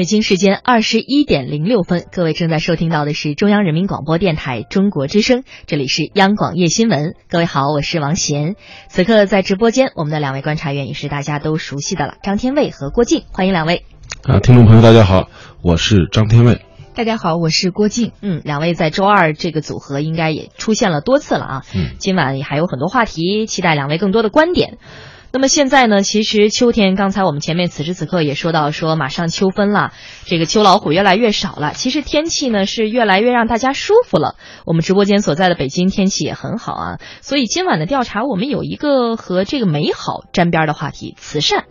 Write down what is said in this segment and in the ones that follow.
北京时间二十一点零六分，各位正在收听到的是中央人民广播电台中国之声，这里是央广夜新闻。各位好，我是王贤。此刻在直播间，我们的两位观察员也是大家都熟悉的了，张天卫和郭靖，欢迎两位。啊，听众朋友大家好，我是张天卫。大家好，我是郭靖。嗯，两位在周二这个组合应该也出现了多次了啊。嗯，今晚也还有很多话题，期待两位更多的观点。那么现在呢？其实秋天，刚才我们前面此时此刻也说到，说马上秋分了，这个秋老虎越来越少了。其实天气呢是越来越让大家舒服了。我们直播间所在的北京天气也很好啊，所以今晚的调查我们有一个和这个美好沾边的话题——慈善。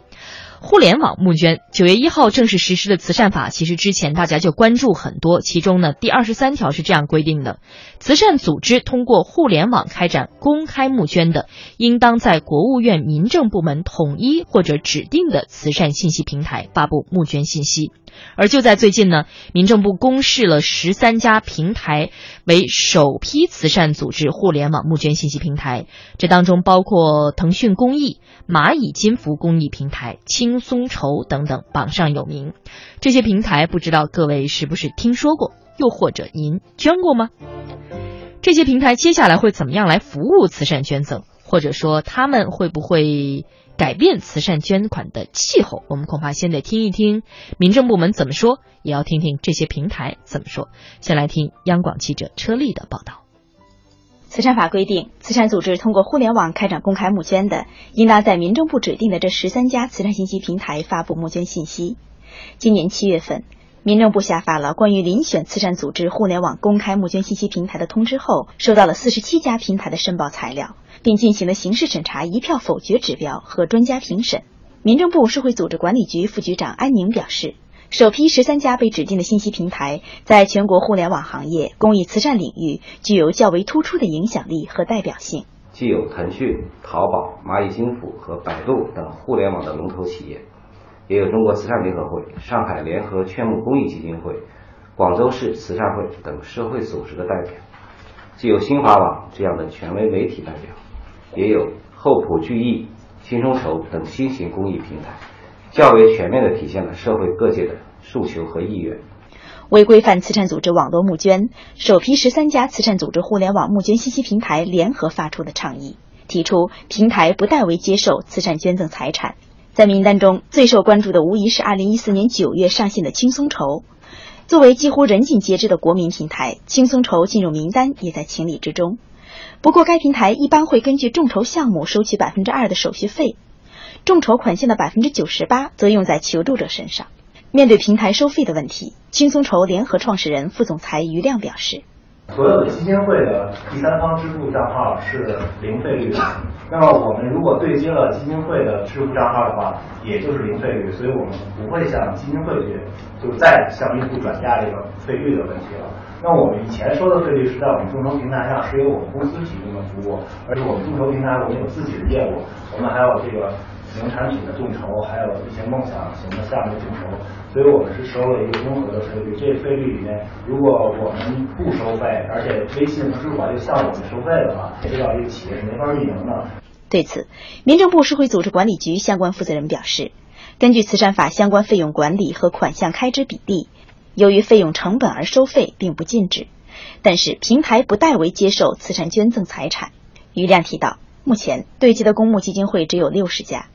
互联网募捐，九月一号正式实施的慈善法，其实之前大家就关注很多。其中呢，第二十三条是这样规定的：慈善组织通过互联网开展公开募捐的，应当在国务院民政部门统一或者指定的慈善信息平台发布募捐信息。而就在最近呢，民政部公示了十三家平台为首批慈善组织互联网募捐信息平台，这当中包括腾讯公益、蚂蚁金服公益平台、轻松筹等等，榜上有名。这些平台不知道各位是不是听说过，又或者您捐过吗？这些平台接下来会怎么样来服务慈善捐赠，或者说他们会不会？改变慈善捐款的气候，我们恐怕先得听一听民政部门怎么说，也要听听这些平台怎么说。先来听央广记者车丽的报道。慈善法规定，慈善组织通过互联网开展公开募捐的，应当在民政部指定的这十三家慈善信息平台发布募捐信息。今年七月份，民政部下发了关于遴选慈善组织互联网公开募捐信息平台的通知后，收到了四十七家平台的申报材料。并进行了形式审查一票否决指标和专家评审。民政部社会组织管理局副局长安宁表示，首批十三家被指定的信息平台，在全国互联网行业公益慈善领域具有较为突出的影响力和代表性。既有腾讯、淘宝、蚂蚁金服和百度等互联网的龙头企业，也有中国慈善联合会、上海联合劝募公益基金会、广州市慈善会等社会组织的代表，既有新华网这样的权威媒体代表。也有厚朴聚义、轻松筹等新型公益平台，较为全面地体现了社会各界的诉求和意愿。为规范慈善组织网络募捐，首批十三家慈善组织互联网募捐信息平台联合发出的倡议，提出平台不代为接受慈善捐赠财产。在名单中最受关注的无疑是二零一四年九月上线的轻松筹。作为几乎人尽皆知的国民平台，轻松筹进入名单也在情理之中。不过，该平台一般会根据众筹项目收取百分之二的手续费，众筹款项的百分之九十八则用在求助者身上。面对平台收费的问题，轻松筹联合创始人、副总裁于亮表示。所有的基金会的第三方支付账号是零费率的，那么我们如果对接了基金会的支付账号的话，也就是零费率，所以我们不会向基金会去，就再向用户转嫁这个费率的问题了。那我们以前收的费率是在我们众筹平台上是由我们公司提供的服务，而且我们众筹平台我们有自己的业务，我们还有这个型产品的众筹，还有一些梦想型的项目众筹。所以我们是收了一个综合的费率，这个费率里面，如果我们不收费，而且微信和支付宝又向我们收费的话，这一个企业是没法运营的。对此，民政部社会组织管理局相关负责人表示，根据慈善法相关费用管理和款项开支比例，由于费用成本而收费并不禁止，但是平台不代为接受慈善捐赠财产。于亮提到，目前对接的公募基金会只有六十家。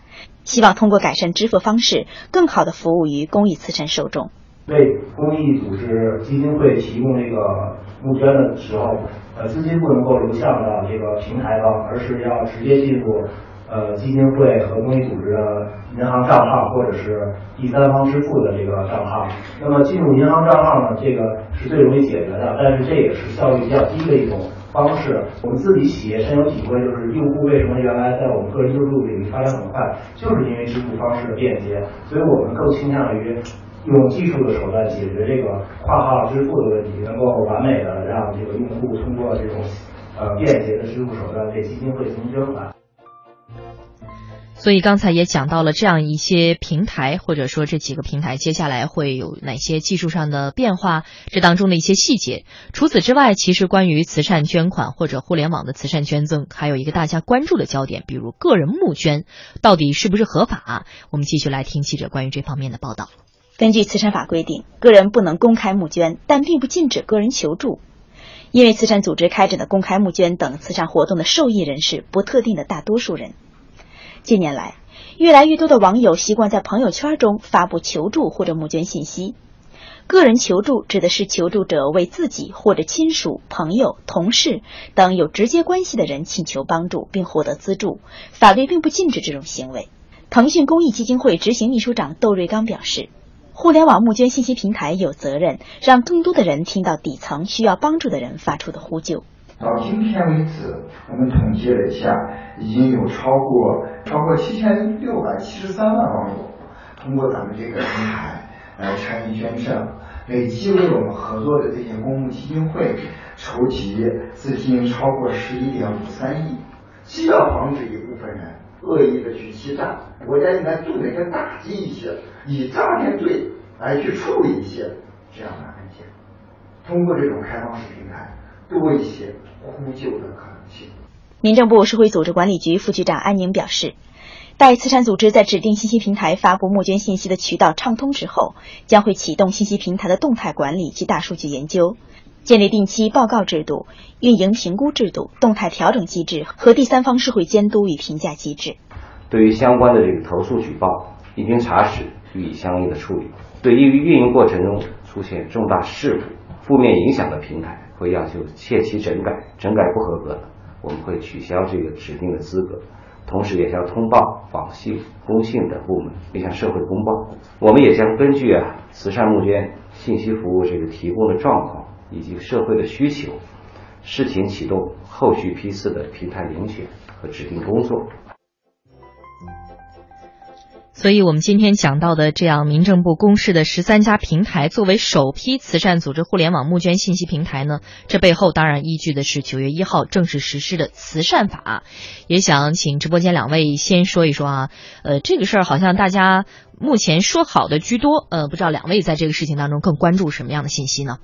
希望通过改善支付方式，更好的服务于公益慈善受众。为公益组织基金会提供这个募捐的时候，呃，资金不能够流向到这个平台方，而是要直接进入呃基金会和公益组织的银行账号，或者是第三方支付的这个账号。那么进入银行账号呢，这个是最容易解决的，但是这也是效率比较低的一种。方式，我们自己企业深有体会，就是用户为什么原来在我们个人救助领域发展很快，就是因为支付方式的便捷，所以我们更倾向于用技术的手段解决这个跨号支付的问题，能够完美的让这个用户通过这种呃便捷的支付手段给基金会进行捐款。所以刚才也讲到了这样一些平台，或者说这几个平台接下来会有哪些技术上的变化，这当中的一些细节。除此之外，其实关于慈善捐款或者互联网的慈善捐赠，还有一个大家关注的焦点，比如个人募捐到底是不是合法？我们继续来听记者关于这方面的报道。根据慈善法规定，个人不能公开募捐，但并不禁止个人求助。因为慈善组织开展的公开募捐等慈善活动的受益人是不特定的大多数人。近年来，越来越多的网友习惯在朋友圈中发布求助或者募捐信息。个人求助指的是求助者为自己或者亲属、朋友、同事等有直接关系的人请求帮助并获得资助，法律并不禁止这种行为。腾讯公益基金会执行秘书长窦瑞刚表示。互联网募捐信息平台有责任让更多的人听到底层需要帮助的人发出的呼救。到今天为止，我们统计了一下，已经有超过超过七千六百七十三万网友通过咱们这个平台来参与捐赠，累计为我们合作的这些公募基金会筹集资金超过十一点五三亿。既要防止一部分人恶意的去欺诈，国家应该重点更打击一些。以诈骗罪来去处理一些这样的案件，通过这种开放式平台，多一些呼救的可能性。民政部社会组织管理局副局长安宁表示，待慈善组织在指定信息平台发布募捐信息的渠道畅通之后，将会启动信息平台的动态管理及大数据研究，建立定期报告制度、运营评估制度、动态调整机制和第三方社会监督与评价机制。对于相关的这个投诉举报，一经查实。予以相应的处理。对于运营过程中出现重大事故、负面影响的平台，会要求切期整改，整改不合格的，我们会取消这个指定的资格，同时也向通报、网信、工信等部门，并向社会公报。我们也将根据啊慈善募捐信息服务这个提供的状况以及社会的需求，视情启动后续批次的平台遴选和指定工作。所以，我们今天讲到的这样民政部公示的十三家平台作为首批慈善组织互联网募捐信息平台呢，这背后当然依据的是九月一号正式实施的慈善法。也想请直播间两位先说一说啊，呃，这个事儿好像大家目前说好的居多，呃，不知道两位在这个事情当中更关注什么样的信息呢？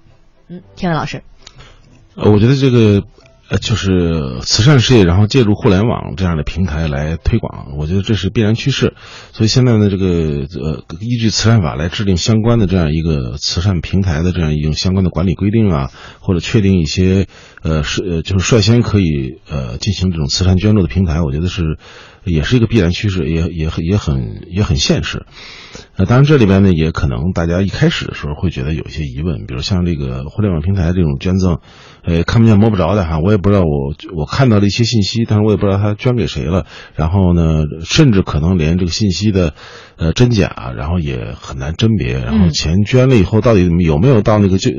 嗯，天伟老师，呃，我觉得这个。呃，就是慈善事业，然后借助互联网这样的平台来推广，我觉得这是必然趋势。所以现在呢，这个呃，依据慈善法来制定相关的这样一个慈善平台的这样一种相关的管理规定啊，或者确定一些呃是就是率先可以呃进行这种慈善捐助的平台，我觉得是也是一个必然趋势，也也很也很也很现实。那当然，这里边呢，也可能大家一开始的时候会觉得有一些疑问，比如像这个互联网平台这种捐赠，呃，看不见摸不着的哈，我也不知道我我看到了一些信息，但是我也不知道他捐给谁了，然后呢，甚至可能连这个信息的，呃，真假，然后也很难甄别，然后钱捐了以后到底有没有到那个救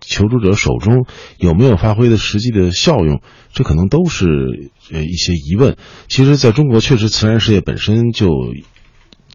求助者手中，有没有发挥的实际的效用，这可能都是呃一些疑问。其实，在中国确实慈善事业本身就。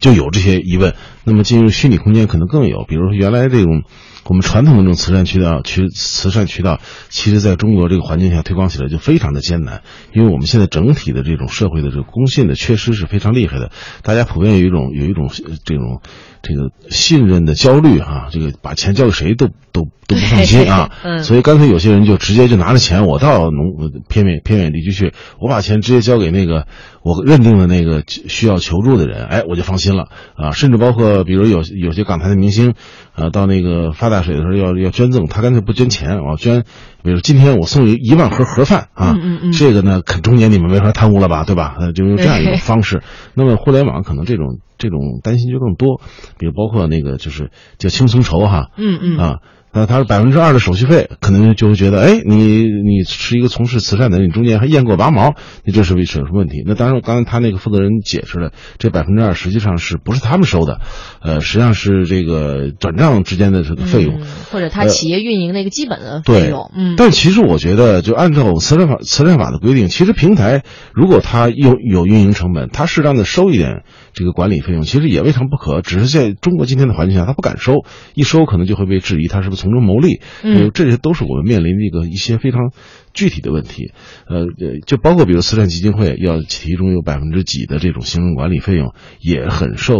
就有这些疑问，那么进入虚拟空间可能更有。比如说，原来这种我们传统的这种慈善渠道、渠慈善渠道，其实在中国这个环境下推广起来就非常的艰难，因为我们现在整体的这种社会的这个公信的缺失是非常厉害的，大家普遍有一种有一种这种。这个信任的焦虑啊，这个把钱交给谁都都都不放心啊，所以干脆有些人就直接就拿着钱，我到农偏远偏远地区去，我把钱直接交给那个我认定的那个需要求助的人，哎，我就放心了啊。甚至包括比如有有些港台的明星，啊，到那个发大水的时候要要捐赠，他干脆不捐钱啊，捐，比如今天我送一一万盒盒饭啊，这个呢，肯中年你们没法贪污了吧，对吧？呃，就用这样一种方式。那么互联网可能这种。这种担心就更多，比如包括那个就是叫轻松筹哈，嗯嗯啊。那他是百分之二的手续费，可能就会觉得，哎，你你是一个从事慈善的人，你中间还验过拔毛，你这是为什么问题？那当然，刚才他那个负责人解释了，这百分之二实际上是不是他们收的？呃，实际上是这个转账之间的这个费用，或者他企业运营的一个基本的费用。嗯。但其实我觉得，就按照慈善法慈善法的规定，其实平台如果他有有运营成本，他适当的收一点这个管理费用，其实也未尝不可。只是在中国今天的环境下，他不敢收，一收可能就会被质疑他是不是。从中牟利，嗯，这些都是我们面临的一个一些非常具体的问题，呃，就包括比如慈善基金会要其中有百分之几的这种行政管理费用，也很受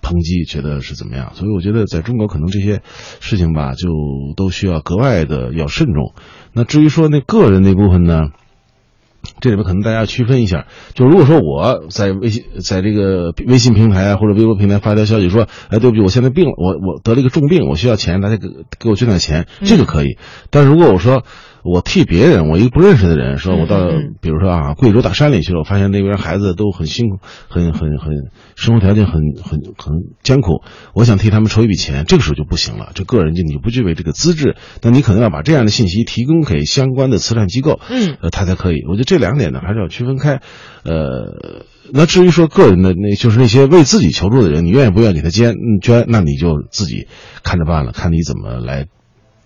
抨击，觉得是怎么样？所以我觉得在中国可能这些事情吧，就都需要格外的要慎重。那至于说那个人那部分呢，这里面可能大家要区分一下，就如果说我在微信在这个微信平台啊或者微博平台发条消息说，哎，对不起，我现在病了，我我得了一个重病，我需要钱，大家给给我捐点钱，这个可以。但是如果我说，我替别人，我一个不认识的人，说我到，比如说啊，贵州大山里去了，我发现那边孩子都很辛苦，很很很，生活条件很很很艰苦，我想替他们筹一笔钱，这个时候就不行了，这个人就你不具备这个资质，那你可能要把这样的信息提供给相关的慈善机构，嗯，呃，他才可以。我觉得这两点呢，还是要区分开。呃，那至于说个人的，那就是那些为自己求助的人，你愿意不愿意给他捐捐，那你就自己看着办了，看你怎么来。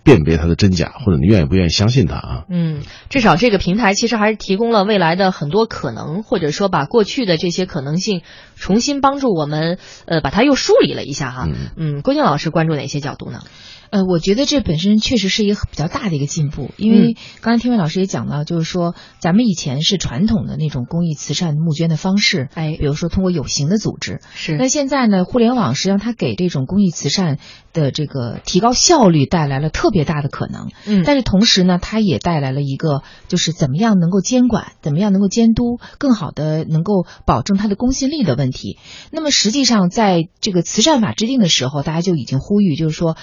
辨别它的真假，或者你愿意不愿意相信它啊？嗯，至少这个平台其实还是提供了未来的很多可能，或者说把过去的这些可能性重新帮助我们，呃，把它又梳理了一下哈。嗯，郭靖老师关注哪些角度呢？呃，我觉得这本身确实是一个比较大的一个进步，因为刚才天伟老师也讲到，就是说咱们以前是传统的那种公益慈善募捐的方式，哎，比如说通过有形的组织，是。那现在呢，互联网实际上它给这种公益慈善的这个提高效率带来了特别大的可能，嗯，但是同时呢，它也带来了一个就是怎么样能够监管，怎么样能够监督，更好的能够保证它的公信力的问题。那么实际上在这个慈善法制定的时候，大家就已经呼吁，就是说。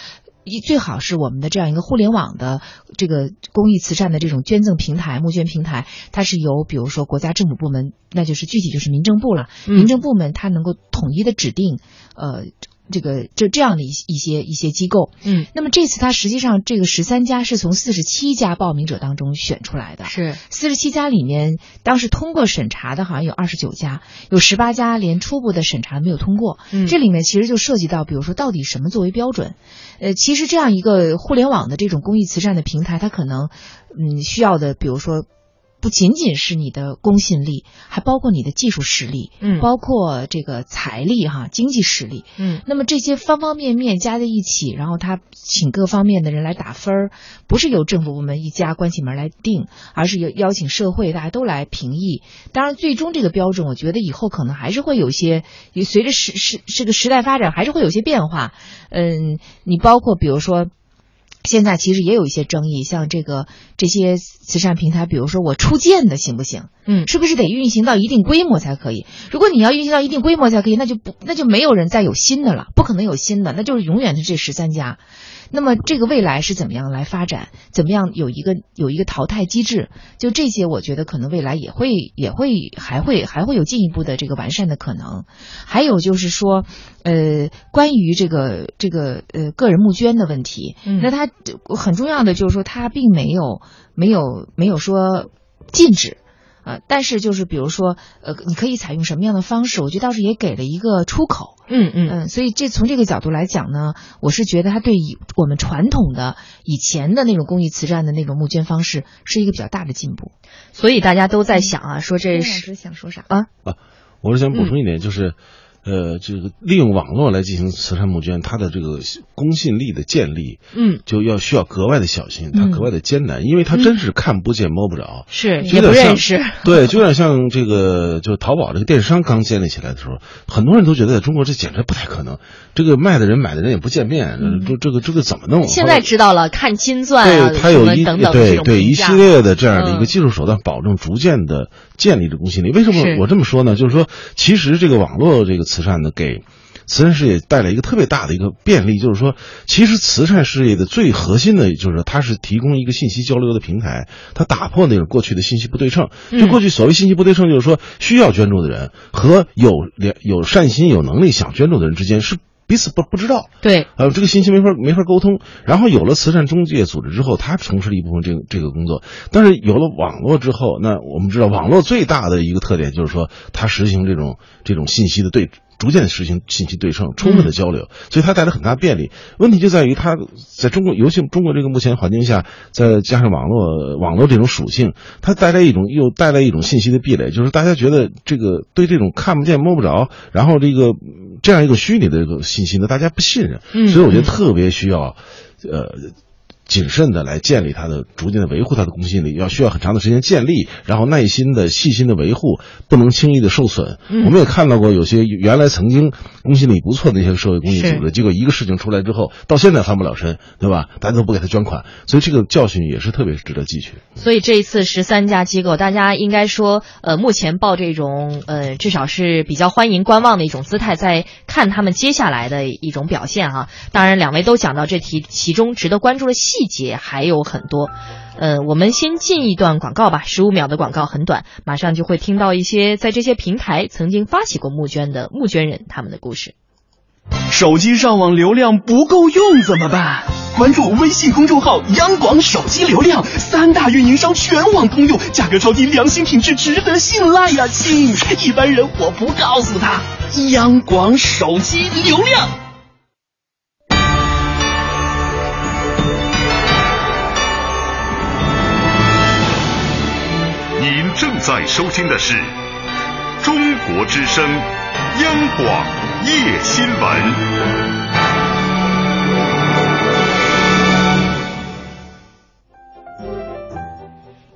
一最好是我们的这样一个互联网的这个公益慈善的这种捐赠平台、募捐平台，它是由比如说国家政府部门，那就是具体就是民政部了，民政部门它能够统一的指定，呃。这个这这样的一一些一些机构，嗯，那么这次它实际上这个十三家是从四十七家报名者当中选出来的，是。四十七家里面，当时通过审查的好像有二十九家，有十八家连初步的审查没有通过，嗯，这里面其实就涉及到，比如说到底什么作为标准，呃，其实这样一个互联网的这种公益慈善的平台，它可能嗯需要的，比如说。不仅仅是你的公信力，还包括你的技术实力，嗯，包括这个财力哈，经济实力，嗯，那么这些方方面面加在一起，然后他请各方面的人来打分儿，不是由政府部门一家关起门来定，而是由邀请社会大家都来评议。当然，最终这个标准，我觉得以后可能还是会有些，随着时时这个时代发展，还是会有些变化。嗯，你包括比如说。现在其实也有一些争议，像这个这些慈善平台，比如说我出建的行不行？嗯，是不是得运行到一定规模才可以？如果你要运行到一定规模才可以，那就不那就没有人再有新的了，不可能有新的，那就是永远是这十三家。那么这个未来是怎么样来发展？怎么样有一个有一个淘汰机制？就这些，我觉得可能未来也会也会还会还会有进一步的这个完善的可能。还有就是说，呃，关于这个这个呃个人募捐的问题，那它很重要的就是说，它并没有没有没有说禁止。呃，但是就是比如说，呃，你可以采用什么样的方式？我觉得倒是也给了一个出口。嗯嗯嗯，所以这从这个角度来讲呢，我是觉得它对以我们传统的以前的那种公益慈善的那种募捐方式是一个比较大的进步。所以大家都在想啊，说这是想说啥啊？啊，我是想补充一点，就是。呃，这个利用网络来进行慈善募捐，它的这个公信力的建立，嗯，就要需要格外的小心，它格外的艰难，因为它真是看不见摸不着，是也不认识，对，就有点像这个，就淘宝这个电商刚建立起来的时候，很多人都觉得在中国这简直不太可能，这个卖的人买的人也不见面，这这个这个怎么弄？现在知道了，看金钻啊，对，它有一等等对对一系列的这样的一个技术手段，保证逐渐的建立着公信力。为什么我这么说呢？就是说，其实这个网络这个慈善呢，给慈善事业带来一个特别大的一个便利，就是说，其实慈善事业的最核心的就是它是提供一个信息交流的平台，它打破那种过去的信息不对称。就过去所谓信息不对称，就是说需要捐助的人和有良有善心、有能力想捐助的人之间是彼此不不知道。对，呃，这个信息没法没法沟通。然后有了慈善中介组织之后，他从事了一部分这个这个工作。但是有了网络之后，那我们知道网络最大的一个特点就是说，它实行这种这种信息的对。逐渐实行信息对称、充分的交流，所以它带来很大便利。问题就在于它在中国，尤其中国这个目前环境下，再加上网络网络这种属性，它带来一种又带来一种信息的壁垒，就是大家觉得这个对这种看不见摸不着，然后这个这样一个虚拟的这个信息呢，大家不信任。所以我觉得特别需要，呃。谨慎的来建立他的，逐渐的维护他的公信力，要需要很长的时间建立，然后耐心的、细心的维护，不能轻易的受损。嗯我们也看到过有些原来曾经公信力不错的一些社会公益组织，结果一个事情出来之后，到现在翻不了身，对吧？大家都不给他捐款，所以这个教训也是特别值得汲取。所以这一次十三家机构，大家应该说，呃，目前抱这种呃，至少是比较欢迎观望的一种姿态，在看他们接下来的一种表现哈、当然，两位都讲到这题其中值得关注的细细节还有很多。呃，我们先进一段广告吧，十五秒的广告很短，马上就会听到一些在这些平台曾经发起过募捐的募捐人他们的故事。手机上网流量不够用怎么办？关注微信公众号“央广手机流量”，三大运营商全网通用，价格超低，良心品质，值得信赖呀、亲！一般人我不告诉他。央广手机流量。您正在收听的是中国之声央广夜新闻。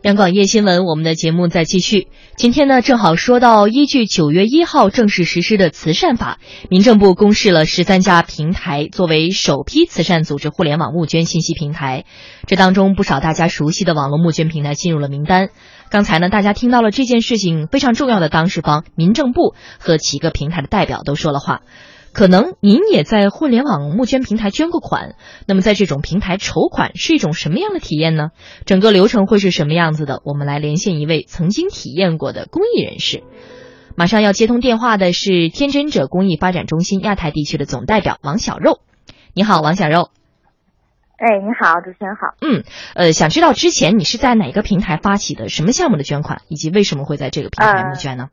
央广夜新闻，我们的节目在继续。今天呢，正好说到依据九月一号正式实施的慈善法，民政部公示了十三家平台作为首批慈善组织互联网募捐信息平台。这当中不少大家熟悉的网络募捐平台进入了名单。刚才呢，大家听到了这件事情非常重要的当事方民政部和几个平台的代表都说了话。可能您也在互联网募捐平台捐过款，那么在这种平台筹款是一种什么样的体验呢？整个流程会是什么样子的？我们来连线一位曾经体验过的公益人士。马上要接通电话的是天真者公益发展中心亚太地区的总代表王小肉。你好，王小肉。哎，你好，主持人好。嗯，呃，想知道之前你是在哪个平台发起的什么项目的捐款，以及为什么会在这个平台募捐呢？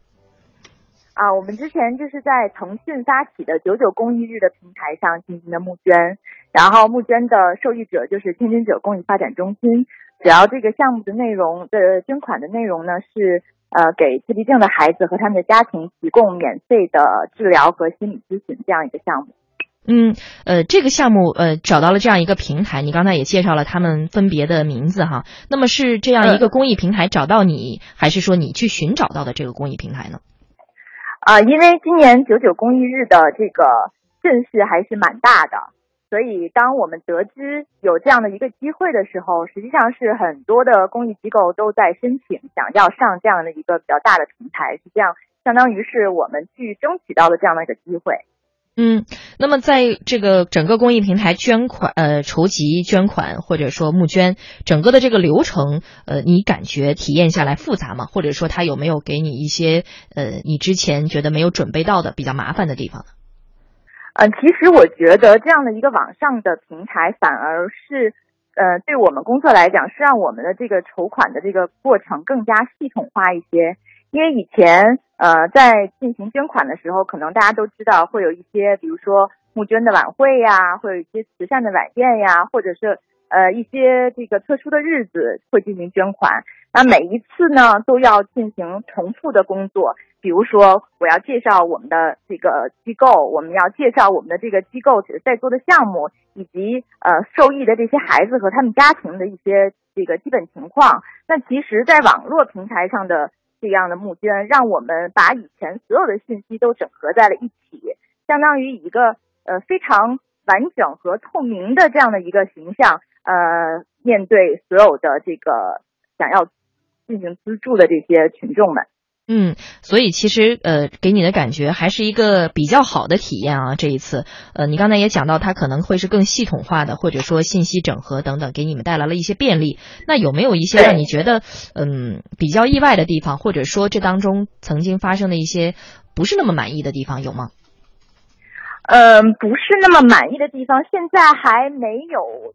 啊，我们之前就是在腾讯发起的“九九公益日”的平台上进行的募捐，然后募捐的受益者就是天津者公益发展中心。主要这个项目的内容的捐款的内容呢是呃给自闭症的孩子和他们的家庭提供免费的治疗和心理咨询这样一个项目。嗯，呃，这个项目呃找到了这样一个平台，你刚才也介绍了他们分别的名字哈。那么是这样一个公益平台找到你，还是说你去寻找到的这个公益平台呢？啊、因为今年九九公益日的这个阵势还是蛮大的，所以当我们得知有这样的一个机会的时候，实际上是很多的公益机构都在申请，想要上这样的一个比较大的平台，是这样，相当于是我们去争取到的这样的一个机会。嗯，那么在这个整个公益平台捐款、呃筹集捐款或者说募捐，整个的这个流程，呃，你感觉体验下来复杂吗？或者说它有没有给你一些呃你之前觉得没有准备到的比较麻烦的地方呢？呃，其实我觉得这样的一个网上的平台，反而是呃对我们工作来讲，是让我们的这个筹款的这个过程更加系统化一些。因为以前呃在进行捐款的时候，可能大家都知道会有一些，比如说募捐的晚会呀，会有一些慈善的晚宴呀，或者是呃一些这个特殊的日子会进行捐款。那每一次呢都要进行重复的工作，比如说我要介绍我们的这个机构，我们要介绍我们的这个机构在做的项目，以及呃受益的这些孩子和他们家庭的一些这个基本情况。那其实，在网络平台上的这样的募捐，让我们把以前所有的信息都整合在了一起，相当于一个呃非常完整和透明的这样的一个形象，呃，面对所有的这个想要进行资助的这些群众们。嗯，所以其实呃，给你的感觉还是一个比较好的体验啊。这一次，呃，你刚才也讲到，它可能会是更系统化的，或者说信息整合等等，给你们带来了一些便利。那有没有一些让你觉得嗯比较意外的地方，或者说这当中曾经发生的一些不是那么满意的地方有吗？嗯，不是那么满意的地方，现在还没有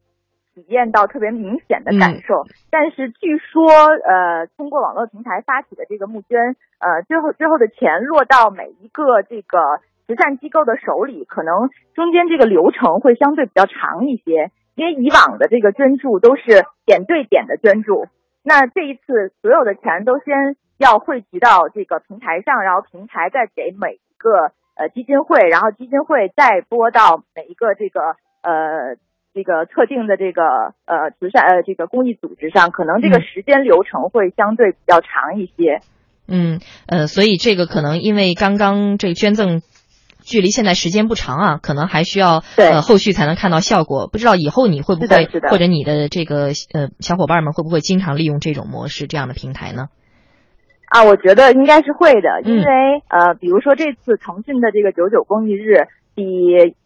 体验到特别明显的感受。嗯、但是据说，呃，通过网络平台发起的这个募捐，呃，最后最后的钱落到每一个这个慈善机构的手里，可能中间这个流程会相对比较长一些。因为以往的这个捐助都是点对点的捐助，那这一次所有的钱都先要汇集到这个平台上，然后平台再给每一个。呃，基金会，然后基金会再拨到每一个这个呃这个特定的这个呃慈善呃这个公益组织上，可能这个时间流程会相对比较长一些。嗯，呃，所以这个可能因为刚刚这个捐赠。距离现在时间不长啊，可能还需要呃后续才能看到效果。不知道以后你会不会或者你的这个呃小伙伴们会不会经常利用这种模式这样的平台呢？啊，我觉得应该是会的，因为呃，比如说这次腾讯的这个九九公益日，比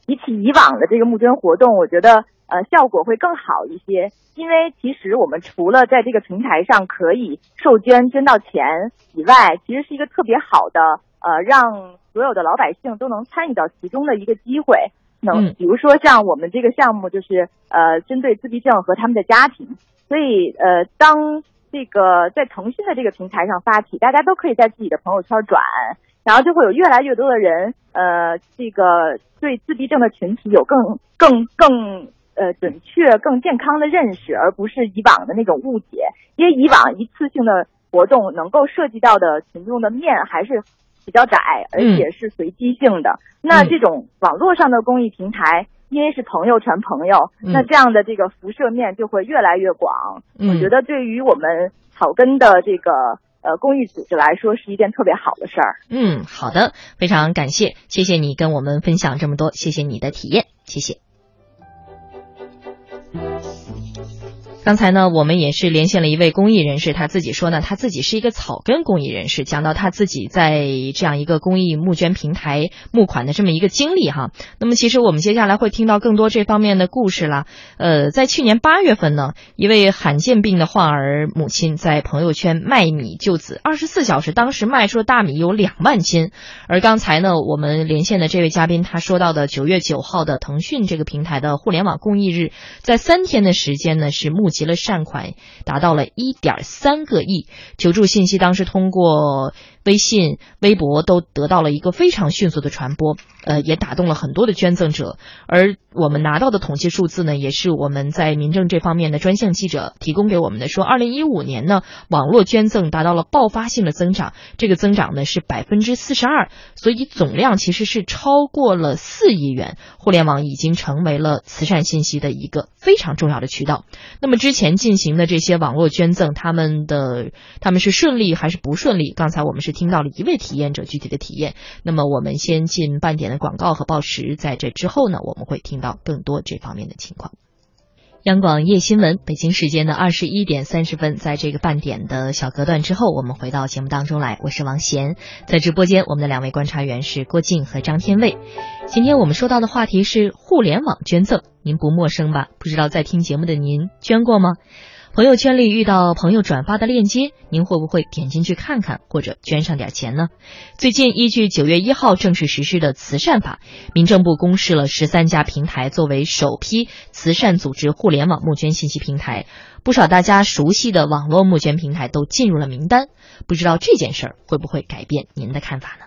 比起以往的这个募捐活动，我觉得呃效果会更好一些。因为其实我们除了在这个平台上可以受捐捐到钱以外，其实是一个特别好的呃让。所有的老百姓都能参与到其中的一个机会，能比如说像我们这个项目就是呃针对自闭症和他们的家庭，所以呃当这个在腾讯的这个平台上发起，大家都可以在自己的朋友圈转，然后就会有越来越多的人呃这个对自闭症的群体有更更更呃准确、更健康的认识，而不是以往的那种误解，因为以往一次性的活动能够涉及到的群众的面还是。比较窄，而且是随机性的。那这种网络上的公益平台，因为是朋友传朋友，那这样的这个辐射面就会越来越广。我觉得对于我们草根的这个呃公益组织来说，是一件特别好的事儿。嗯，好的，非常感谢，谢谢你跟我们分享这么多，谢谢你的体验，谢谢。刚才呢，我们也是连线了一位公益人士，他自己说呢，他自己是一个草根公益人士，讲到他自己在这样一个公益募捐平台募款的这么一个经历哈。那么，其实我们接下来会听到更多这方面的故事了。呃，在去年八月份呢，一位罕见病的患儿母亲在朋友圈卖米救子，二十四小时，当时卖出的大米有两万斤。而刚才呢，我们连线的这位嘉宾他说到的九月九号的腾讯这个平台的互联网公益日，在三天的时间呢是募。集了善款达到了一点三个亿，求助信息当时通过。微信、微博都得到了一个非常迅速的传播，呃，也打动了很多的捐赠者。而我们拿到的统计数字呢，也是我们在民政这方面的专项记者提供给我们的，说二零一五年呢，网络捐赠达到了爆发性的增长，这个增长呢是百分之四十二，所以总量其实是超过了四亿元。互联网已经成为了慈善信息的一个非常重要的渠道。那么之前进行的这些网络捐赠，他们的他们是顺利还是不顺利？刚才我们是。听到了一位体验者具体的体验，那么我们先进半点的广告和报时，在这之后呢，我们会听到更多这方面的情况。央广夜新闻，北京时间的二十一点三十分，在这个半点的小隔断之后，我们回到节目当中来。我是王贤，在直播间，我们的两位观察员是郭靖和张天卫。今天我们说到的话题是互联网捐赠，您不陌生吧？不知道在听节目的您捐过吗？朋友圈里遇到朋友转发的链接，您会不会点进去看看，或者捐上点钱呢？最近依据九月一号正式实施的慈善法，民政部公示了十三家平台作为首批慈善组织互联网募捐信息平台，不少大家熟悉的网络募捐平台都进入了名单。不知道这件事儿会不会改变您的看法呢？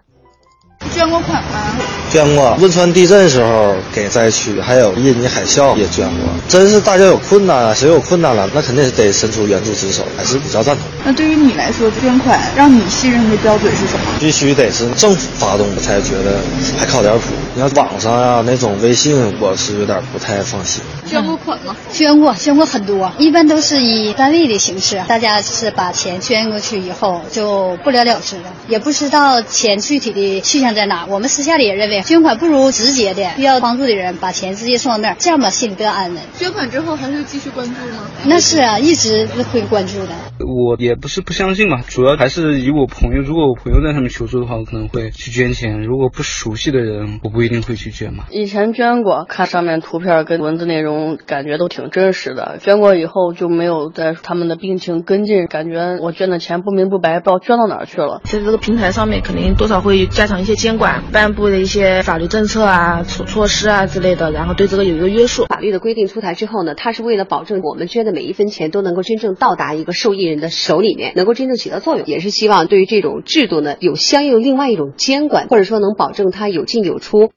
捐过款吗？捐过，汶川地震时候给灾区，还有印尼海啸也捐过。真是大家有困难啊，谁有困难了，那肯定是得伸出援助之手，还是比较赞同。那对于你来说，捐款让你信任的标准是什么？必须得是政府发动的，才觉得还靠点谱。你要网上啊那种微信，我是有点不太放心。捐过款吗？捐过，捐过很多，一般都是以单位的形式，大家是把钱捐过去以后就不了了之了，也不知道钱具体的去向在哪。我们私下里也认为，捐款不如直接的，需要帮助的人把钱直接送到那儿，这样吧心里比较安稳。捐款之后还会继续关注吗？那是啊，一直会关注的。我也不是不相信吧，主要还是以我朋友，如果我朋友在上面求助的话，我可能会去捐钱；如果不熟悉的人，我不一定会去捐嘛。以前捐过，看上面图片跟文字内容，感觉都挺真实的。捐过以后就没有在他们的病情跟进，感觉我捐的钱不明不白，不知道捐到哪儿去了。在这个平台上面，肯定多少会加强一些监管。颁布的一些法律政策啊、措措施啊之类的，然后对这个有一个约束。法律的规定出台之后呢，它是为了保证我们捐的每一分钱都能够真正到达一个受益人的手里面，能够真正起到作用，也是希望对于这种制度呢有相应另外一种监管，或者说能保证它有进有出。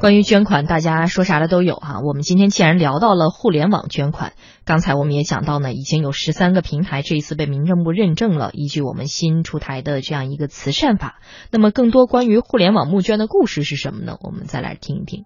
关于捐款，大家说啥的都有哈。我们今天既然聊到了互联网捐款，刚才我们也讲到呢，已经有十三个平台这一次被民政部认证了，依据我们新出台的这样一个慈善法。那么，更多关于互联网募捐的故事是什么呢？我们再来听一听。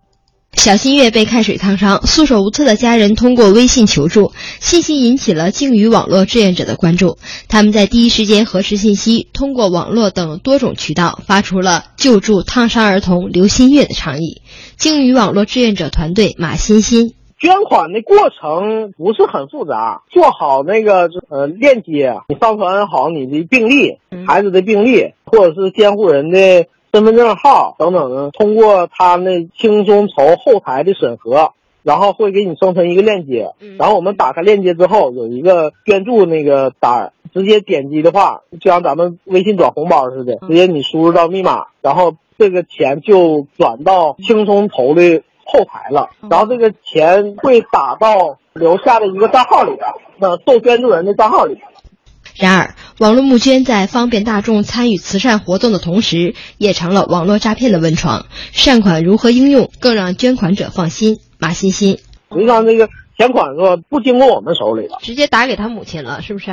小新月被开水烫伤，束手无策的家人通过微信求助，信息引起了鲸鱼网络志愿者的关注。他们在第一时间核实信息，通过网络等多种渠道发出了救助烫伤儿童刘新月的倡议。鲸鱼网络志愿者团队马欣欣。捐款的过程不是很复杂，做好那个呃链接，你上传好你的病历、孩子的病历，或者是监护人的。身份证号等等的，通过他那轻松筹后台的审核，然后会给你生成一个链接，然后我们打开链接之后有一个捐助那个单，直接点击的话，就像咱们微信转红包似的，直接你输入到密码，然后这个钱就转到轻松投的后台了，然后这个钱会打到留下的一个账号里边，那受捐助人的账号里。然而，网络募捐在方便大众参与慈善活动的同时，也成了网络诈骗的温床。善款如何应用，更让捐款者放心。马欣欣，实际上这个钱款是吧，不经过我们手里了，直接打给他母亲了，是不是？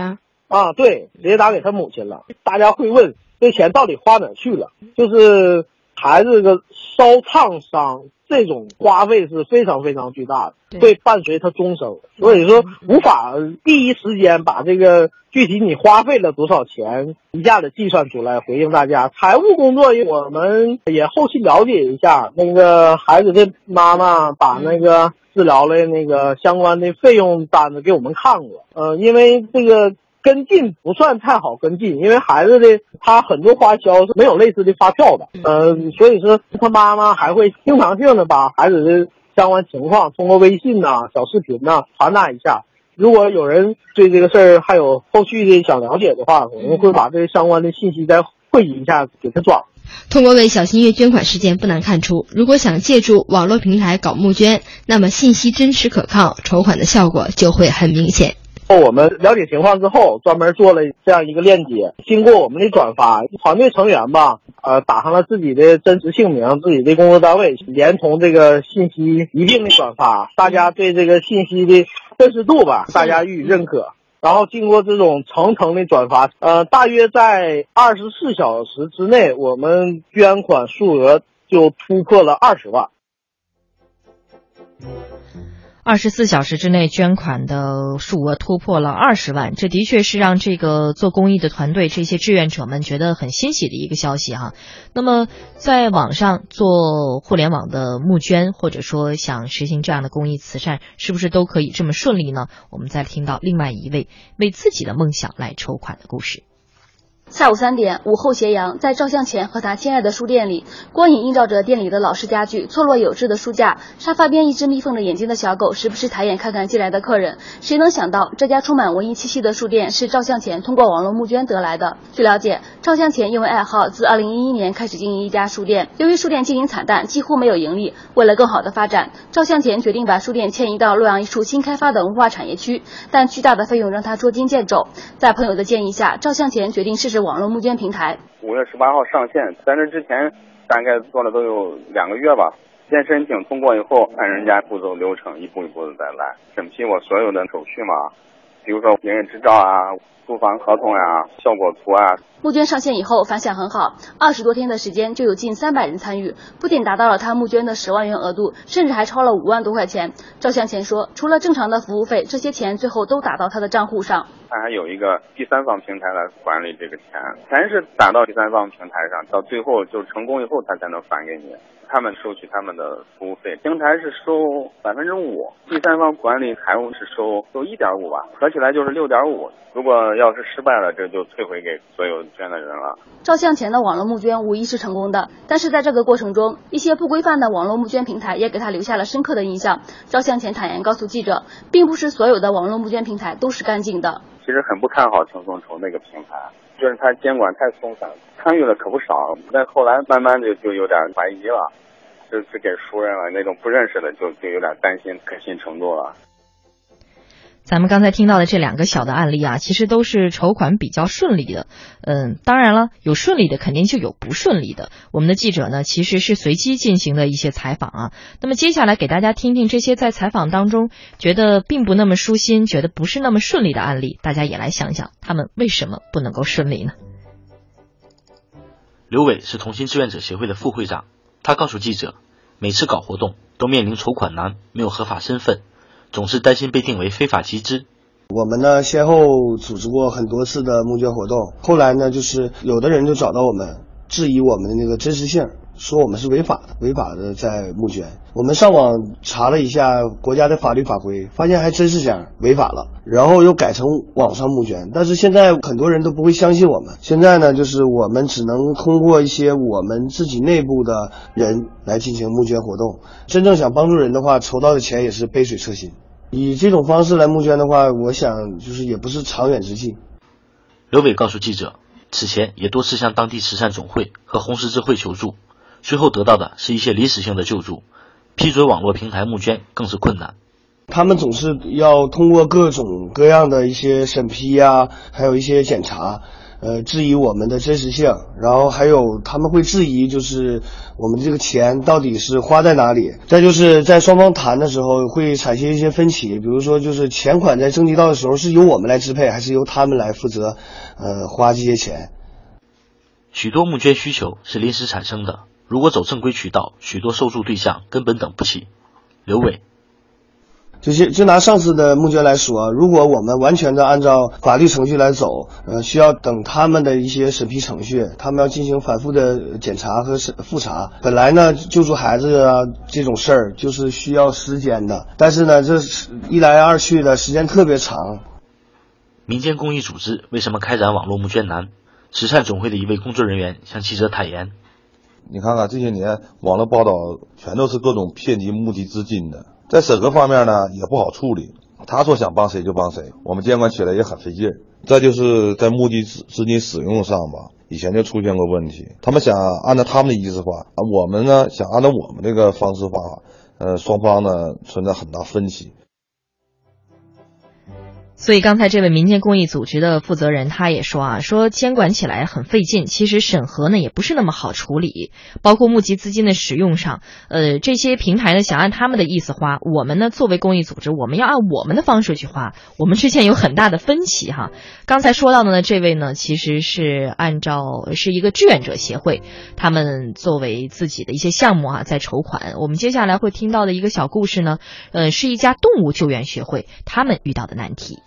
啊，对，直接打给他母亲了。大家会问，这钱到底花哪去了？就是孩子的烧烫伤。这种花费是非常非常巨大的，会伴随他终生，所以说无法第一时间把这个具体你花费了多少钱一下子计算出来回应大家。财务工作我们也后期了解一下，那个孩子的妈妈把那个治疗的那个相关的费用单子给我们看过，呃，因为这个。跟进不算太好跟进，因为孩子的他很多花销是没有类似的发票的，嗯，所以说他妈妈还会经常性的把孩子的相关情况通过微信呐、小视频呐传达一下。如果有人对这个事儿还有后续的想了解的话，我们会把这相关的信息再汇集一下给他转。通过为小新月捐款事件，不难看出，如果想借助网络平台搞募捐，那么信息真实可靠，筹款的效果就会很明显。我们了解情况之后，专门做了这样一个链接。经过我们的转发，团队成员吧，呃，打上了自己的真实姓名、自己的工作单位，连同这个信息一并的转发。大家对这个信息的真实度吧，大家予以认可。然后经过这种层层的转发，呃，大约在二十四小时之内，我们捐款数额就突破了二十万。二十四小时之内捐款的数额突破了二十万，这的确是让这个做公益的团队、这些志愿者们觉得很欣喜的一个消息哈。那么，在网上做互联网的募捐，或者说想实行这样的公益慈善，是不是都可以这么顺利呢？我们再听到另外一位为自己的梦想来筹款的故事。下午三点，午后斜阳，在照相前和他亲爱的书店里，光影映照着店里的老式家具、错落有致的书架、沙发边一只眯缝着眼睛的小狗，时不时抬眼看看进来的客人。谁能想到，这家充满文艺气息的书店是照相前通过网络募捐得来的？据了解，照相前因为爱好，自2011年开始经营一家书店。由于书店经营惨淡，几乎没有盈利，为了更好的发展，照相前决定把书店迁移到洛阳一处新开发的文化产业区，但巨大的费用让他捉襟见肘。在朋友的建议下，照相前决定试试。网络募捐平台五月十八号上线，在这之前大概做了都有两个月吧。先申请通过以后，按人家步骤流程一步一步的再来，审批我所有的手续嘛，比如说营业执照啊、租房合同呀、效果图啊。募捐上线以后反响很好，二十多天的时间就有近三百人参与，不仅达到了他募捐的十万元额度，甚至还超了五万多块钱。赵向前说，除了正常的服务费，这些钱最后都打到他的账户上。他还有一个第三方平台来管理这个钱，钱是打到第三方平台上，到最后就成功以后，他才能返给你。他们收取他们的服务费，平台是收百分之五，第三方管理财务是收收一点五吧，合起来就是六点五。如果要是失败了，这就退回给所有捐的人了。照相前的网络募捐无疑是成功的，但是在这个过程中，一些不规范的网络募捐平台也给他留下了深刻的印象。照相前坦言告诉记者，并不是所有的网络募捐平台都是干净的。其实很不看好轻松筹那个平台，就是它监管太松散，参与的可不少，但后来慢慢的就有点怀疑了，就是给熟人了，那种不认识的就就有点担心可信程度了。咱们刚才听到的这两个小的案例啊，其实都是筹款比较顺利的。嗯，当然了，有顺利的，肯定就有不顺利的。我们的记者呢，其实是随机进行的一些采访啊。那么接下来给大家听听这些在采访当中觉得并不那么舒心、觉得不是那么顺利的案例，大家也来想想，他们为什么不能够顺利呢？刘伟是同心志愿者协会的副会长，他告诉记者，每次搞活动都面临筹款难、没有合法身份，总是担心被定为非法集资。我们呢，先后组织过很多次的募捐活动，后来呢，就是有的人就找到我们，质疑我们的那个真实性。说我们是违法的，违法的在募捐。我们上网查了一下国家的法律法规，发现还真是这样，违法了。然后又改成网上募捐，但是现在很多人都不会相信我们。现在呢，就是我们只能通过一些我们自己内部的人来进行募捐活动。真正想帮助人的话，筹到的钱也是杯水车薪。以这种方式来募捐的话，我想就是也不是长远之计。刘伟告诉记者，此前也多次向当地慈善总会和红十字会求助。最后得到的是一些临时性的救助，批准网络平台募捐更是困难。他们总是要通过各种各样的一些审批呀，还有一些检查，呃，质疑我们的真实性。然后还有他们会质疑，就是我们这个钱到底是花在哪里。再就是在双方谈的时候会产生一些分歧，比如说就是钱款在征集到的时候是由我们来支配，还是由他们来负责，呃，花这些钱。许多募捐需求是临时产生的。如果走正规渠道，许多受助对象根本等不起。刘伟，就是就拿上次的募捐来说，如果我们完全的按照法律程序来走，呃，需要等他们的一些审批程序，他们要进行反复的检查和审复查。本来呢，救助孩子啊这种事儿就是需要时间的，但是呢，这一来二去的时间特别长。民间公益组织为什么开展网络募捐难？慈善总会的一位工作人员向记者坦言。你看看这些年网络报道全都是各种骗集募集资金的，在审核方面呢也不好处理。他说想帮谁就帮谁，我们监管起来也很费劲。再就是在募集资资金使用上吧，以前就出现过问题。他们想按照他们的意思花，我们呢想按照我们这个方式花，呃，双方呢存在很大分歧。所以刚才这位民间公益组织的负责人他也说啊，说监管起来很费劲，其实审核呢也不是那么好处理，包括募集资金的使用上，呃，这些平台呢想按他们的意思花，我们呢作为公益组织，我们要按我们的方式去花，我们之间有很大的分歧哈。刚才说到的呢，这位呢其实是按照是一个志愿者协会，他们作为自己的一些项目啊在筹款。我们接下来会听到的一个小故事呢，呃，是一家动物救援协会他们遇到的难题。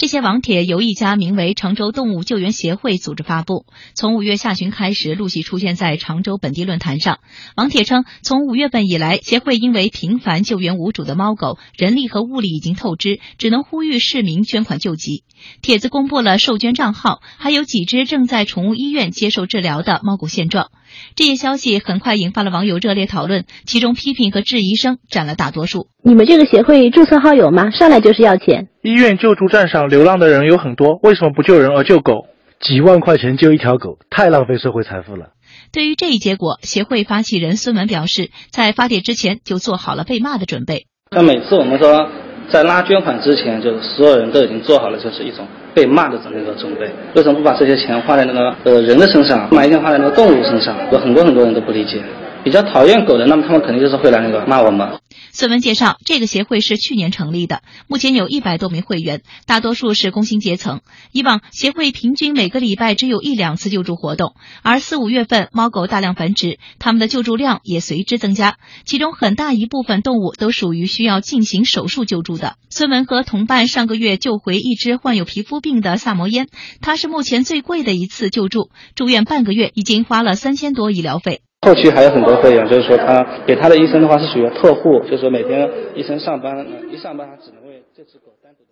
这些网帖由一家名为常州动物救援协会组织发布，从五月下旬开始陆续出现在常州本地论坛上。网帖称，从五月份以来，协会因为频繁救援无主的猫狗，人力和物力已经透支，只能呼吁市民捐款救急。帖子公布了受捐账号，还有几只正在宠物医院接受治疗的猫狗现状。这一消息很快引发了网友热烈讨论，其中批评和质疑声占了大多数。你们这个协会注册号有吗？上来就是要钱。医院救助站上流浪的人有很多，为什么不救人而救狗？几万块钱救一条狗，太浪费社会财富了。对于这一结果，协会发起人孙文表示，在发帖之前就做好了被骂的准备。那每次我们说。在拉捐款之前，就是所有人都已经做好了，就是一种被骂的这么一个准备。为什么不把这些钱花在那个呃人的身上，把一件花在那个动物身上？有很多很多人都不理解，比较讨厌狗的，那么他们肯定就是会来那个骂我们。孙文介绍，这个协会是去年成立的，目前有一百多名会员，大多数是工薪阶层。以往协会平均每个礼拜只有一两次救助活动，而四五月份猫狗大量繁殖，他们的救助量也随之增加。其中很大一部分动物都属于需要进行手术救助的。孙文和同伴上个月救回一只患有皮肤病的萨摩耶，它是目前最贵的一次救助，住院半个月已经花了三千多医疗费。后期还有很多会员，就是说他给他的医生的话是属于特护，就是说每天医生上班一上班，他只能为这只狗单独的。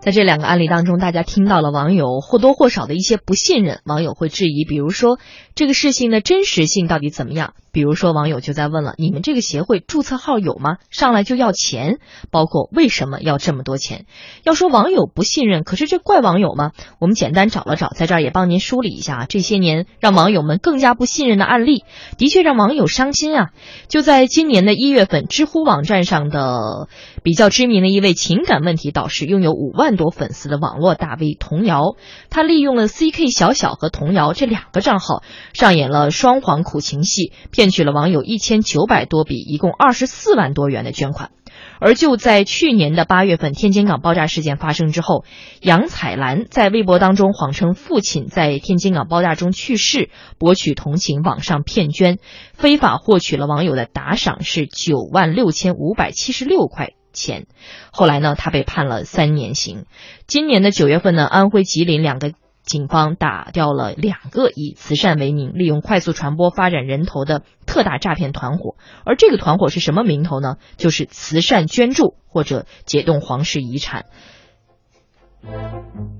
在这两个案例当中，大家听到了网友或多或少的一些不信任，网友会质疑，比如说这个事情的真实性到底怎么样？比如说网友就在问了：你们这个协会注册号有吗？上来就要钱，包括为什么要这么多钱？要说网友不信任，可是这怪网友吗？我们简单找了找，在这儿也帮您梳理一下啊这些年让网友们更加不信任的案例，的确让网友伤心啊！就在今年的一月份，知乎网站上的比较知名的一位情感问题导师，拥有五万。多粉丝的网络大 V 童谣，他利用了 CK 小小和童谣这两个账号，上演了双簧苦情戏，骗取了网友一千九百多笔，一共二十四万多元的捐款。而就在去年的八月份，天津港爆炸事件发生之后，杨彩兰在微博当中谎称父亲在天津港爆炸中去世，博取同情，网上骗捐，非法获取了网友的打赏是九万六千五百七十六块。钱，后来呢，他被判了三年刑。今年的九月份呢，安徽吉林两个警方打掉了两个以慈善为名、利用快速传播发展人头的特大诈骗团伙。而这个团伙是什么名头呢？就是慈善捐助或者解冻皇室遗产。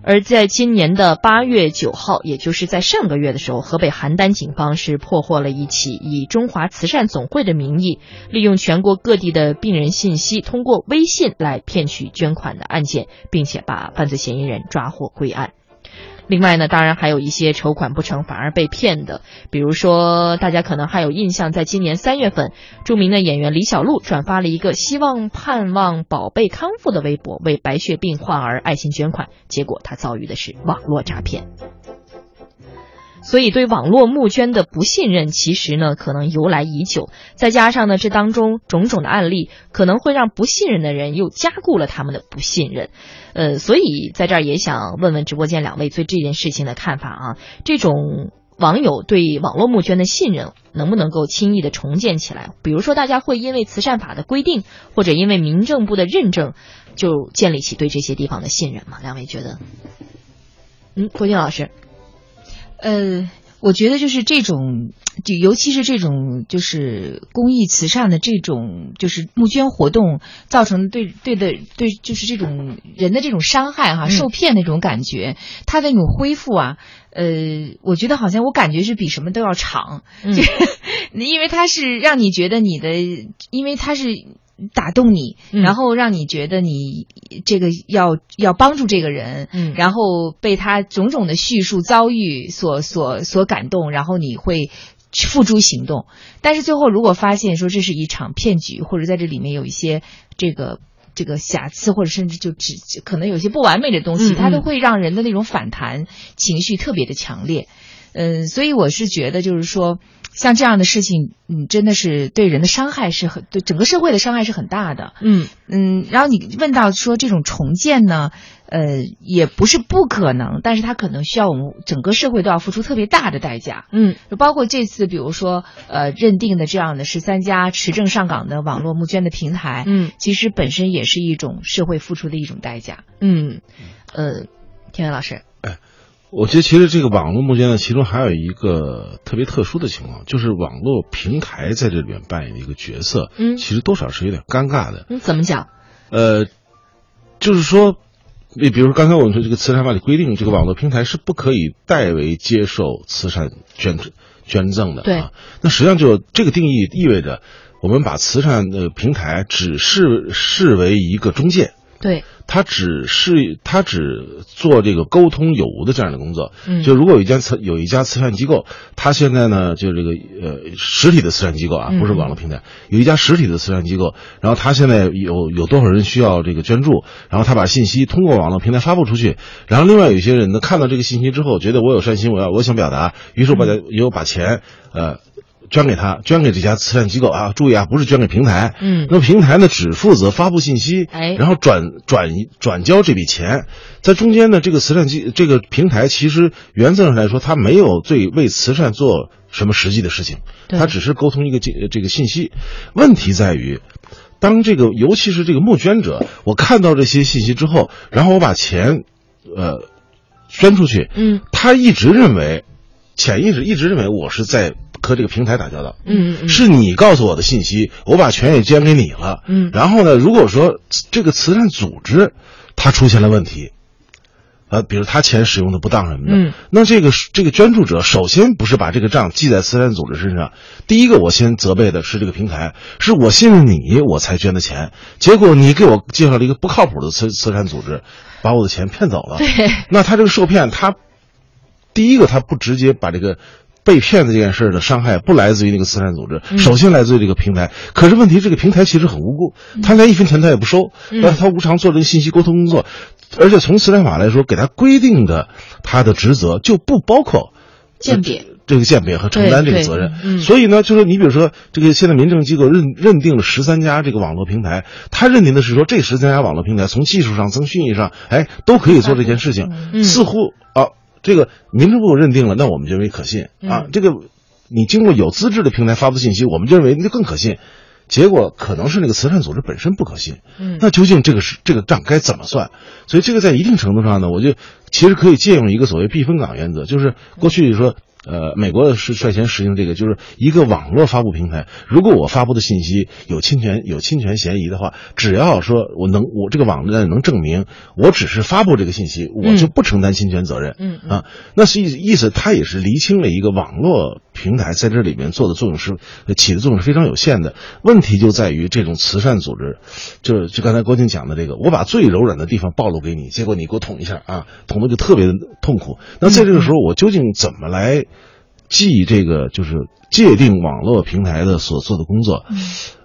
而在今年的八月九号，也就是在上个月的时候，河北邯郸警方是破获了一起以中华慈善总会的名义，利用全国各地的病人信息，通过微信来骗取捐款的案件，并且把犯罪嫌疑人抓获归案。另外呢，当然还有一些筹款不成反而被骗的，比如说大家可能还有印象，在今年三月份，著名的演员李小璐转发了一个希望盼望宝贝康复的微博，为白血病患儿爱心捐款，结果他遭遇的是网络诈骗。所以，对网络募捐的不信任，其实呢，可能由来已久。再加上呢，这当中种种的案例，可能会让不信任的人又加固了他们的不信任。呃，所以在这儿也想问问直播间两位对这件事情的看法啊。这种网友对网络募捐的信任，能不能够轻易的重建起来？比如说，大家会因为慈善法的规定，或者因为民政部的认证，就建立起对这些地方的信任吗？两位觉得？嗯，郭靖老师。呃，我觉得就是这种，就尤其是这种就是公益慈善的这种就是募捐活动造成对对的对就是这种人的这种伤害哈，受骗那种感觉，它的那种恢复啊，呃，我觉得好像我感觉是比什么都要长，就 因为它是让你觉得你的，因为它是。打动你，然后让你觉得你这个要要帮助这个人，嗯，然后被他种种的叙述遭遇所所所感动，然后你会付诸行动。但是最后如果发现说这是一场骗局，或者在这里面有一些这个这个瑕疵，或者甚至就只可能有些不完美的东西，它都会让人的那种反弹情绪特别的强烈。嗯，所以我是觉得就是说。像这样的事情，嗯，真的是对人的伤害是很对整个社会的伤害是很大的。嗯嗯，然后你问到说这种重建呢，呃，也不是不可能，但是它可能需要我们整个社会都要付出特别大的代价。嗯，就包括这次，比如说呃，认定的这样的十三家持证上岗的网络募捐的平台，嗯，其实本身也是一种社会付出的一种代价。嗯，呃，天元老师。我觉得其实这个网络募捐呢，其中还有一个特别特殊的情况，就是网络平台在这里面扮演的一个角色，嗯，其实多少是有点尴尬的。嗯，怎么讲？呃，就是说，你比如说刚才我们说这个慈善法里规定，这个网络平台是不可以代为接受慈善捐捐赠的。对，那实际上就这个定义意味着，我们把慈善的平台只是视为一个中介。对，他只是他只做这个沟通有无的这样的工作。嗯，就如果有一家慈有一家慈善机构，他现在呢，就这个呃实体的慈善机构啊，不是网络平台，有一家实体的慈善机构，然后他现在有有多少人需要这个捐助，然后他把信息通过网络平台发布出去，然后另外有些人呢看到这个信息之后，觉得我有善心，我要我想表达，于是我把有把钱呃。捐给他，捐给这家慈善机构啊！注意啊，不是捐给平台。嗯，那么平台呢，只负责发布信息，哎，然后转转转交这笔钱，在中间呢，这个慈善机这个平台其实原则上来说，它没有对为慈善做什么实际的事情，它只是沟通一个这这个信息。问题在于，当这个尤其是这个募捐者，我看到这些信息之后，然后我把钱，呃，捐出去，嗯，他一直认为，潜意识一直认为我是在。和这个平台打交道，嗯嗯，是你告诉我的信息，我把权也捐给你了，嗯，然后呢，如果说这个慈善组织它出现了问题，呃，比如他钱使用的不当什么的，嗯，那这个这个捐助者首先不是把这个账记在慈善组织身上，第一个我先责备的是这个平台，是我信任你我才捐的钱，结果你给我介绍了一个不靠谱的慈慈善组织，把我的钱骗走了，对，那他这个受骗，他第一个他不直接把这个。被骗的这件事的伤害不来自于那个慈善组织，首先来自于这个平台。可是问题，这个平台其实很无辜，他连一分钱他也不收，但是他无偿做这个信息沟通工作，而且从慈善法来说，给他规定的他的职责就不包括鉴别。这个鉴别和承担这个责任。嗯、所以呢，就是你比如说，这个现在民政机构认认定了十三家这个网络平台，他认定的是说这十三家网络平台从技术上、从信誉上，哎，都可以做这件事情。嗯、似乎啊，这个民政部认定了，那我们就认为可信啊。这个你经过有资质的平台发布信息，我们就认为那更可信。结果可能是那个慈善组织本身不可信，嗯，那究竟这个是这个账该怎么算？所以这个在一定程度上呢，我就其实可以借用一个所谓避风港原则，就是过去说。呃，美国是率先实行这个，就是一个网络发布平台。如果我发布的信息有侵权、有侵权嫌疑的话，只要说我能，我这个网站能证明我只是发布这个信息，我就不承担侵权责任。嗯啊，那是意意思，它也是厘清了一个网络平台在这里面做的作用是起的作用是非常有限的。问题就在于这种慈善组织，就就刚才郭靖讲的这个，我把最柔软的地方暴露给你，结果你给我捅一下啊，捅的就特别的痛苦。那在这个时候，我究竟怎么来？记这个就是界定网络平台的所做的工作，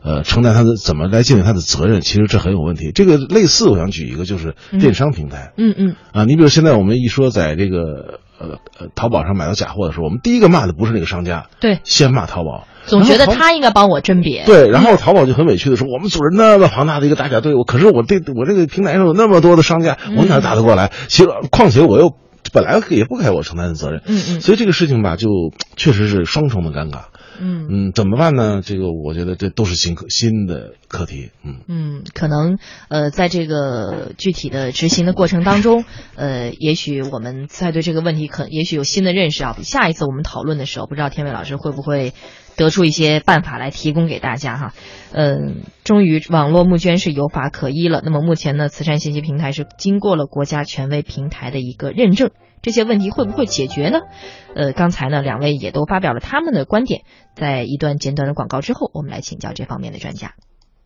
呃，承担他的怎么来界定他的责任，其实这很有问题。这个类似，我想举一个就是电商平台，嗯嗯啊，你比如现在我们一说在这个呃呃淘宝上买到假货的时候，我们第一个骂的不是那个商家，对，先骂淘宝，总觉得他应该帮我甄别，对，然后淘宝就很委屈的说，我们组织那么庞大的一个打假队伍，可是我这我这个平台上有那么多的商家，我哪打得过来？其实，况且我又。本来也不该我承担的责任，嗯嗯，所以这个事情吧，就确实是双重的尴尬，嗯嗯，怎么办呢？这个我觉得这都是新课新的课题，嗯嗯，可能呃，在这个具体的执行的过程当中，呃，也许我们在对这个问题可也许有新的认识啊。下一次我们讨论的时候，不知道天伟老师会不会得出一些办法来提供给大家哈。嗯，终于网络募捐是有法可依了。那么目前呢，慈善信息平台是经过了国家权威平台的一个认证。这些问题会不会解决呢？呃，刚才呢，两位也都发表了他们的观点。在一段简短的广告之后，我们来请教这方面的专家。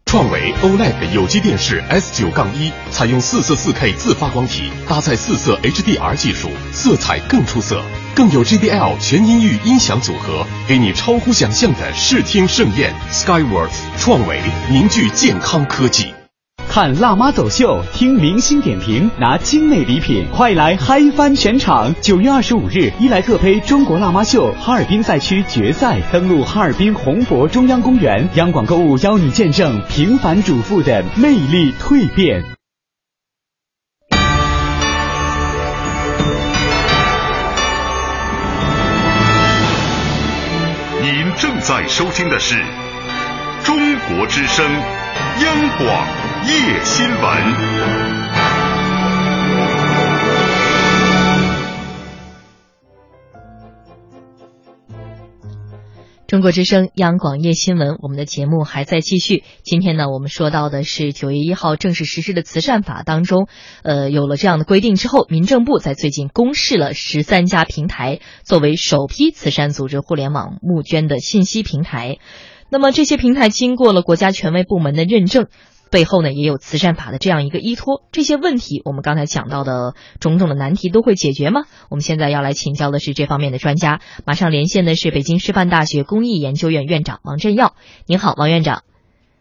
创维 OLED 有机电视 S 九杠一采用四色四 K 自发光体，搭载四色 HDR 技术，色彩更出色，更有 JBL 全音域音响组合，给你超乎想象的视听盛宴。Skyworth 创维凝聚健康科技。看辣妈走秀，听明星点评，拿精美礼品，快来嗨翻全场！九月二十五日，伊莱特杯中国辣妈秀哈尔滨赛区决赛，登陆哈尔滨红博中央公园，央广购物邀你见证平凡主妇的魅力蜕变。您正在收听的是中国之声央广。夜新闻。中国之声央广夜新闻，我们的节目还在继续。今天呢，我们说到的是九月一号正式实施的慈善法当中，呃，有了这样的规定之后，民政部在最近公示了十三家平台作为首批慈善组织互联网募捐的信息平台。那么这些平台经过了国家权威部门的认证。背后呢也有慈善法的这样一个依托，这些问题我们刚才讲到的种种的难题都会解决吗？我们现在要来请教的是这方面的专家，马上连线的是北京师范大学公益研究院院长王振耀。您好，王院长。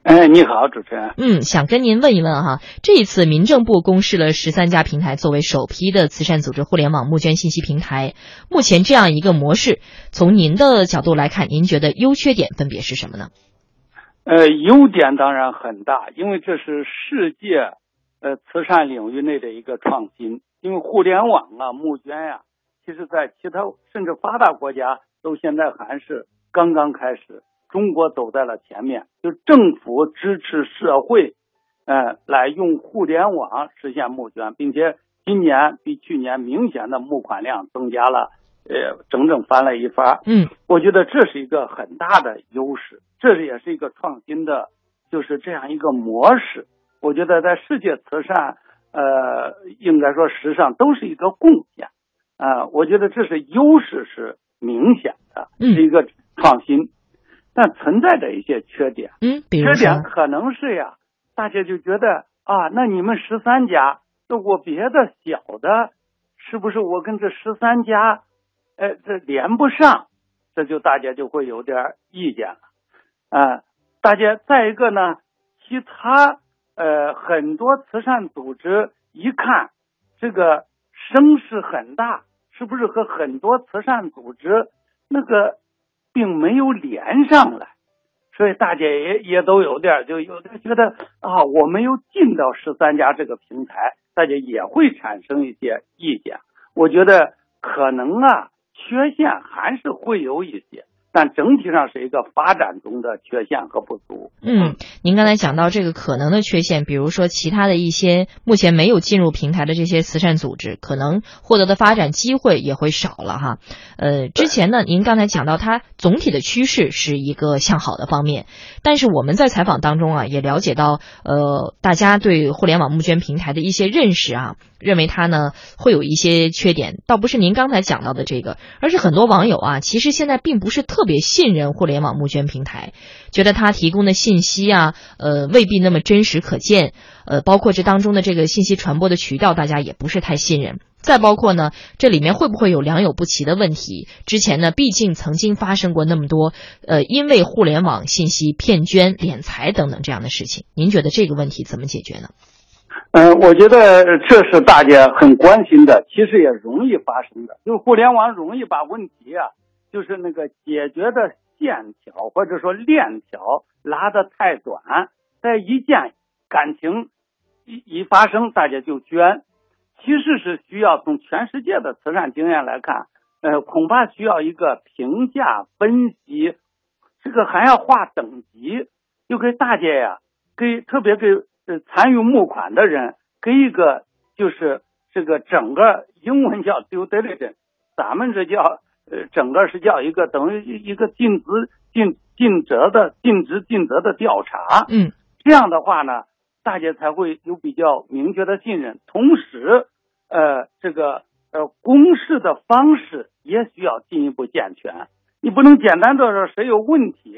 哎，你好，主持人。嗯，想跟您问一问哈，这一次民政部公示了十三家平台作为首批的慈善组织互联网募捐信息平台，目前这样一个模式，从您的角度来看，您觉得优缺点分别是什么呢？呃，优点当然很大，因为这是世界呃慈善领域内的一个创新。因为互联网啊，募捐呀、其实在其他甚至发达国家都现在还是刚刚开始，中国走在了前面。就政府支持社会，呃，来用互联网实现募捐，并且今年比去年明显的募款量增加了，呃，整整翻了一番。嗯，我觉得这是一个很大的优势。这也是一个创新的，就是这样一个模式。我觉得在世界慈善，呃，应该说时尚都是一个贡献，啊、我觉得这是优势是明显的，是一个创新，但存在着一些缺点。嗯，缺点可能是呀，大家就觉得啊，那你们十三家，那我别的小的，是不是我跟这十三家，呃，这连不上？这就大家就会有点意见了。啊，大家再一个呢，其他呃很多慈善组织一看这个声势很大，是不是和很多慈善组织那个并没有连上来，所以大家也也都有点就有的觉得啊，我没有进到十三家这个平台，大家也会产生一些意见。我觉得可能啊，缺陷还是会有一些。但整体上是一个发展中的缺陷和不足。嗯，您刚才讲到这个可能的缺陷，比如说其他的一些目前没有进入平台的这些慈善组织，可能获得的发展机会也会少了哈。呃，之前呢，您刚才讲到它总体的趋势是一个向好的方面，但是我们在采访当中啊，也了解到，呃，大家对互联网募捐平台的一些认识啊。认为它呢会有一些缺点，倒不是您刚才讲到的这个，而是很多网友啊，其实现在并不是特别信任互联网募捐平台，觉得它提供的信息啊，呃，未必那么真实可见，呃，包括这当中的这个信息传播的渠道，大家也不是太信任。再包括呢，这里面会不会有良莠不齐的问题？之前呢，毕竟曾经发生过那么多，呃，因为互联网信息骗捐、敛财等等这样的事情，您觉得这个问题怎么解决呢？嗯，我觉得这是大家很关心的，其实也容易发生的，就是互联网容易把问题啊，就是那个解决的线条或者说链条拉得太短，在一件感情一一发生，大家就捐，其实是需要从全世界的慈善经验来看，呃，恐怕需要一个评价分析，这个还要划等级，就给大家呀，给特别给。参与募款的人给一个就是这个整个英文叫 due diligence，咱们这叫呃整个是叫一个等于一个尽职尽尽责的尽职尽责的调查。嗯，这样的话呢，大家才会有比较明确的信任。同时，呃，这个呃公示的方式也需要进一步健全。你不能简单的说谁有问题。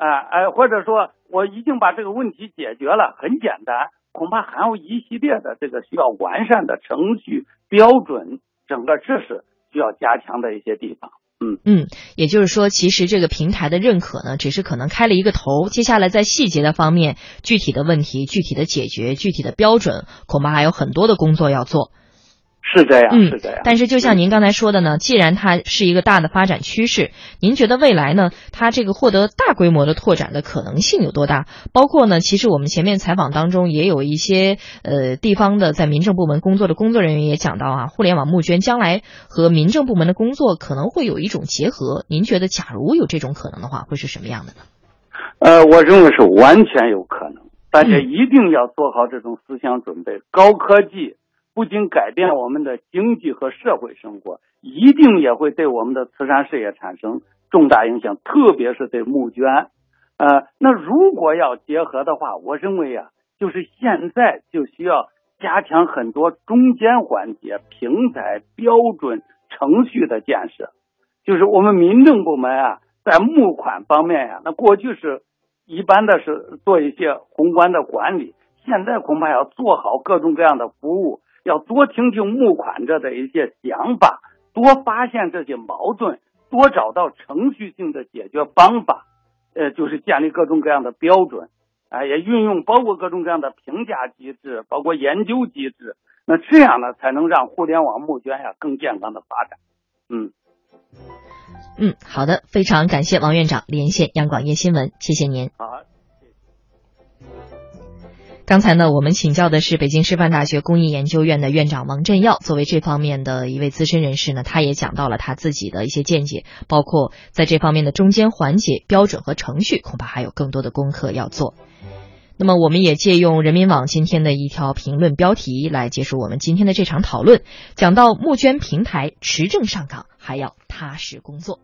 啊，哎，或者说我已经把这个问题解决了，很简单，恐怕还有一系列的这个需要完善的程序标准，整个这是需要加强的一些地方。嗯嗯，也就是说，其实这个平台的认可呢，只是可能开了一个头，接下来在细节的方面，具体的问题、具体的解决、具体的标准，恐怕还有很多的工作要做。是这样，是这样。但是，就像您刚才说的呢，既然它是一个大的发展趋势，您觉得未来呢，它这个获得大规模的拓展的可能性有多大？包括呢，其实我们前面采访当中也有一些呃地方的在民政部门工作的工作人员也讲到啊，互联网募捐将来和民政部门的工作可能会有一种结合。您觉得，假如有这种可能的话，会是什么样的呢？呃，我认为是完全有可能，大家一定要做好这种思想准备，高科技。不仅改变我们的经济和社会生活，一定也会对我们的慈善事业产生重大影响，特别是对募捐。呃，那如果要结合的话，我认为啊，就是现在就需要加强很多中间环节、平台、标准、程序的建设。就是我们民政部门啊，在募款方面呀，那过去是一般的是做一些宏观的管理，现在恐怕要做好各种各样的服务。要多听听募款者的一些想法，多发现这些矛盾，多找到程序性的解决方法，呃，就是建立各种各样的标准，啊，也运用包括各种各样的评价机制，包括研究机制，那这样呢，才能让互联网募捐呀更健康的发展。嗯，嗯，好的，非常感谢王院长连线央广夜新闻，谢谢您。好。刚才呢，我们请教的是北京师范大学公益研究院的院长王振耀。作为这方面的一位资深人士呢，他也讲到了他自己的一些见解，包括在这方面的中间环节、标准和程序，恐怕还有更多的功课要做。那么，我们也借用人民网今天的一条评论标题来结束我们今天的这场讨论，讲到募捐平台持证上岗，还要踏实工作。